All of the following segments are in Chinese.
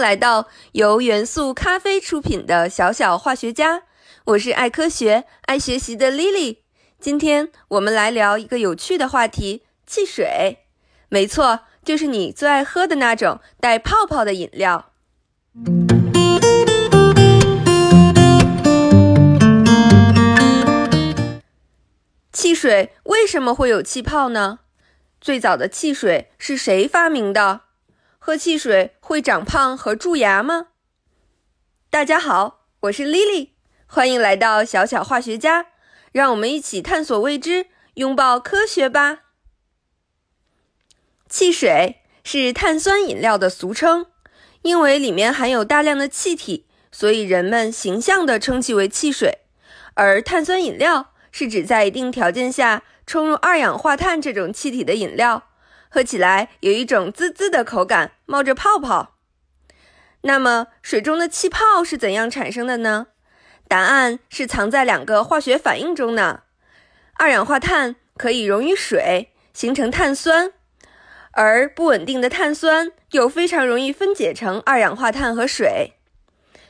来到由元素咖啡出品的小小化学家，我是爱科学、爱学习的 Lily。今天我们来聊一个有趣的话题——汽水。没错，就是你最爱喝的那种带泡泡的饮料。汽水为什么会有气泡呢？最早的汽水是谁发明的？喝汽水会长胖和蛀牙吗？大家好，我是 Lily，欢迎来到小小化学家，让我们一起探索未知，拥抱科学吧。汽水是碳酸饮料的俗称，因为里面含有大量的气体，所以人们形象地称其为汽水。而碳酸饮料是指在一定条件下充入二氧化碳这种气体的饮料。喝起来有一种滋滋的口感，冒着泡泡。那么，水中的气泡是怎样产生的呢？答案是藏在两个化学反应中呢。二氧化碳可以溶于水，形成碳酸，而不稳定的碳酸又非常容易分解成二氧化碳和水。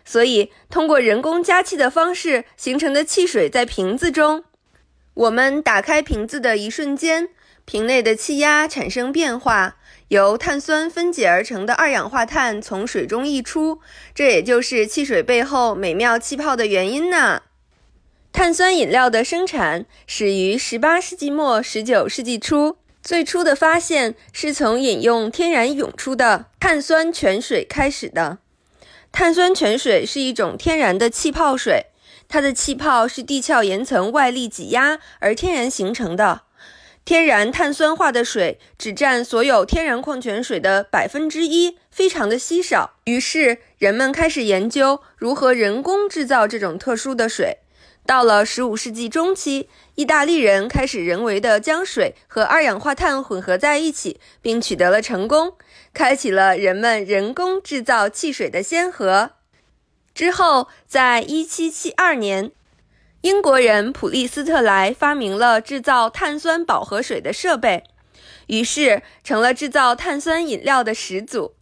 所以，通过人工加气的方式形成的汽水在瓶子中。我们打开瓶子的一瞬间。瓶内的气压产生变化，由碳酸分解而成的二氧化碳从水中溢出，这也就是汽水背后美妙气泡的原因呢。碳酸饮料的生产始于18世纪末19世纪初，最初的发现是从饮用天然涌出的碳酸泉水开始的。碳酸泉水是一种天然的气泡水，它的气泡是地壳岩层外力挤压而天然形成的。天然碳酸化的水只占所有天然矿泉水的百分之一，非常的稀少。于是人们开始研究如何人工制造这种特殊的水。到了十五世纪中期，意大利人开始人为的将水和二氧化碳混合在一起，并取得了成功，开启了人们人工制造汽水的先河。之后，在一七七二年。英国人普利斯特莱发明了制造碳酸饱和水的设备，于是成了制造碳酸饮料的始祖。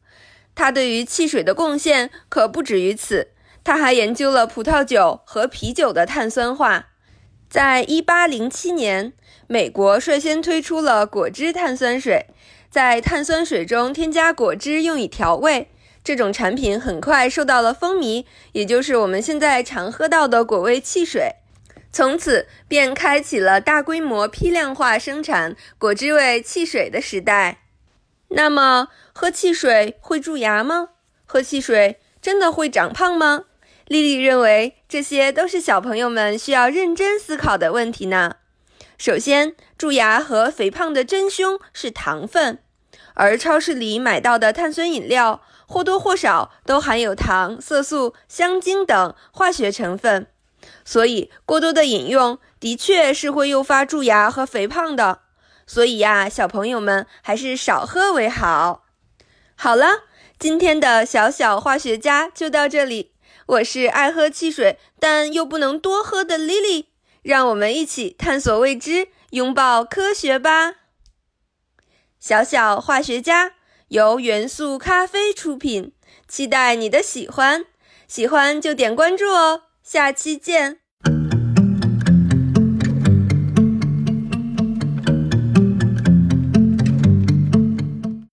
他对于汽水的贡献可不止于此，他还研究了葡萄酒和啤酒的碳酸化。在一八零七年，美国率先推出了果汁碳酸水，在碳酸水中添加果汁用以调味。这种产品很快受到了风靡，也就是我们现在常喝到的果味汽水。从此便开启了大规模批量化生产果汁味汽水的时代。那么，喝汽水会蛀牙吗？喝汽水真的会长胖吗？丽丽认为，这些都是小朋友们需要认真思考的问题呢。首先，蛀牙和肥胖的真凶是糖分，而超市里买到的碳酸饮料或多或少都含有糖、色素、香精等化学成分。所以，过多的饮用的确是会诱发蛀牙和肥胖的。所以呀，小朋友们还是少喝为好。好了，今天的小小化学家就到这里。我是爱喝汽水但又不能多喝的 Lily，让我们一起探索未知，拥抱科学吧。小小化学家由元素咖啡出品，期待你的喜欢。喜欢就点关注哦。下期见。